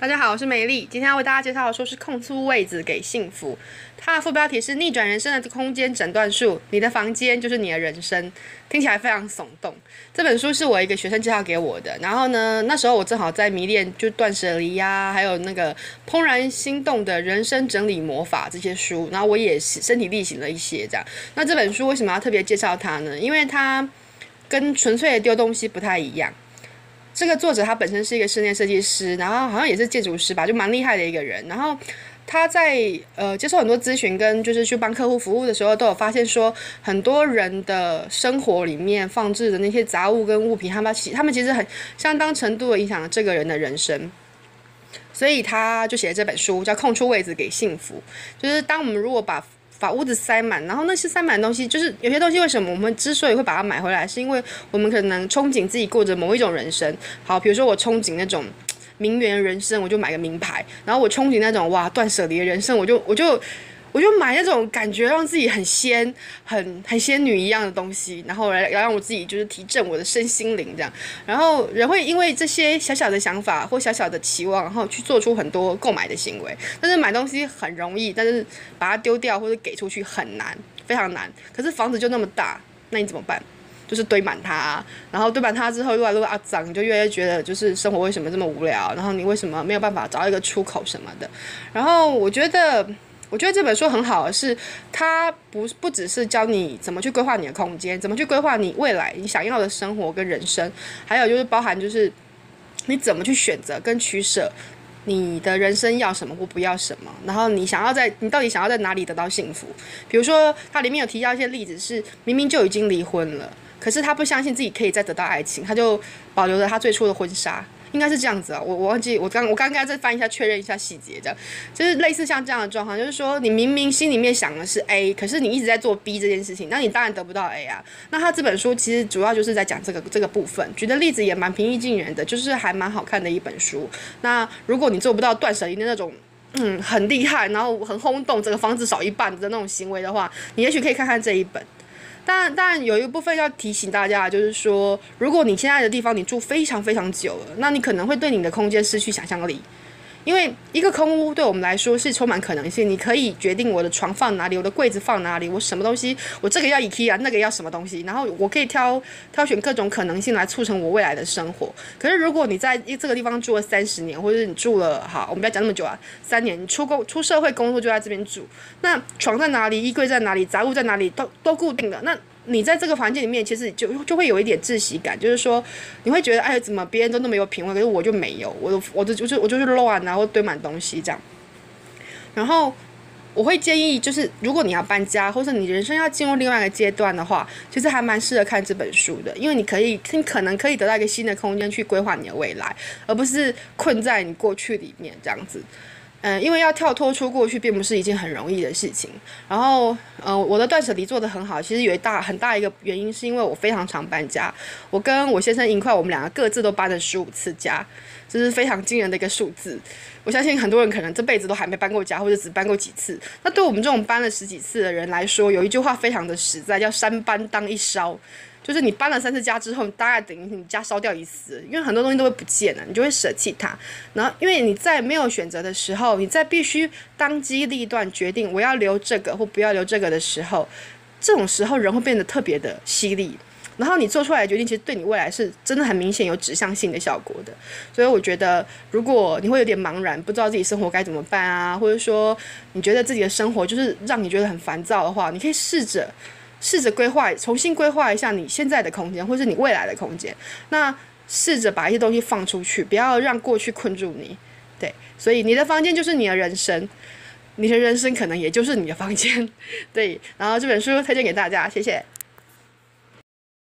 大家好，我是美丽。今天要为大家介绍的书是《空出位子给幸福》，它的副标题是“逆转人生的空间诊断术”，你的房间就是你的人生，听起来非常耸动。这本书是我一个学生介绍给我的，然后呢，那时候我正好在迷恋就断舍离呀，还有那个怦然心动的人生整理魔法这些书，然后我也身体力行了一些这样。那这本书为什么要特别介绍它呢？因为它跟纯粹的丢东西不太一样。这个作者他本身是一个室内设计师，然后好像也是建筑师吧，就蛮厉害的一个人。然后他在呃接受很多咨询跟就是去帮客户服务的时候，都有发现说，很多人的生活里面放置的那些杂物跟物品，他们其他们其实很相当程度的影响了这个人的人生。所以他就写了这本书，叫《空出位子给幸福》，就是当我们如果把把屋子塞满，然后那些塞满的东西，就是有些东西为什么我们之所以会把它买回来，是因为我们可能憧憬自己过着某一种人生。好，比如说我憧憬那种名媛人生，我就买个名牌；然后我憧憬那种哇断舍离的人生，我就我就。我就买那种感觉让自己很仙、很很仙女一样的东西，然后来来让我自己就是提振我的身心灵这样。然后人会因为这些小小的想法或小小的期望，然后去做出很多购买的行为。但是买东西很容易，但是把它丢掉或者给出去很难，非常难。可是房子就那么大，那你怎么办？就是堆满它，然后堆满它之后越来越啊脏，你就越来越觉得就是生活为什么这么无聊？然后你为什么没有办法找到一个出口什么的？然后我觉得。我觉得这本书很好是，它不不只是教你怎么去规划你的空间，怎么去规划你未来你想要的生活跟人生，还有就是包含就是你怎么去选择跟取舍，你的人生要什么或不要什么，然后你想要在你到底想要在哪里得到幸福？比如说它里面有提到一些例子，是明明就已经离婚了，可是他不相信自己可以再得到爱情，他就保留了他最初的婚纱。应该是这样子啊，我我忘记我刚我刚刚再翻一下确认一下细节，这样就是类似像这样的状况，就是说你明明心里面想的是 A，可是你一直在做 B 这件事情，那你当然得不到 A 啊。那他这本书其实主要就是在讲这个这个部分，举的例子也蛮平易近人的，就是还蛮好看的一本书。那如果你做不到断舍离的那种，嗯，很厉害，然后很轰动，整个房子少一半的那种行为的话，你也许可以看看这一本。但但有一部分要提醒大家，就是说，如果你现在的地方你住非常非常久了，那你可能会对你的空间失去想象力。因为一个空屋对我们来说是充满可能性，你可以决定我的床放哪里，我的柜子放哪里，我什么东西，我这个要 IKEA，那个要什么东西，然后我可以挑挑选各种可能性来促成我未来的生活。可是如果你在这个地方住了三十年，或者你住了好，我们不要讲那么久啊，三年，你出工出社会工作就在这边住，那床在哪里，衣柜在哪里，杂物在哪里，都都固定的那。你在这个环境里面，其实就就会有一点窒息感，就是说，你会觉得，哎，怎么别人都那么有品味，可是我就没有，我的我的就我就是乱，然后堆满东西这样。然后我会建议，就是如果你要搬家，或者你人生要进入另外一个阶段的话，其实还蛮适合看这本书的，因为你可以，你可能可以得到一个新的空间去规划你的未来，而不是困在你过去里面这样子。嗯，因为要跳脱出过去，并不是一件很容易的事情。然后，呃，我的断舍离做得很好，其实有一大很大一个原因，是因为我非常常搬家。我跟我先生一块，我们两个各自都搬了十五次家，这是非常惊人的一个数字。我相信很多人可能这辈子都还没搬过家，或者只搬过几次。那对我们这种搬了十几次的人来说，有一句话非常的实在，叫“三搬当一烧”。就是你搬了三次家之后，大概等于你家烧掉一次，因为很多东西都会不见了，你就会舍弃它。然后，因为你在没有选择的时候，你在必须当机立断决定我要留这个或不要留这个的时候，这种时候人会变得特别的犀利。然后你做出来的决定，其实对你未来是真的很明显有指向性的效果的。所以我觉得，如果你会有点茫然，不知道自己生活该怎么办啊，或者说你觉得自己的生活就是让你觉得很烦躁的话，你可以试着。试着规划，重新规划一下你现在的空间，或是你未来的空间。那试着把一些东西放出去，不要让过去困住你。对，所以你的房间就是你的人生，你的人生可能也就是你的房间。对，然后这本书推荐给大家，谢谢。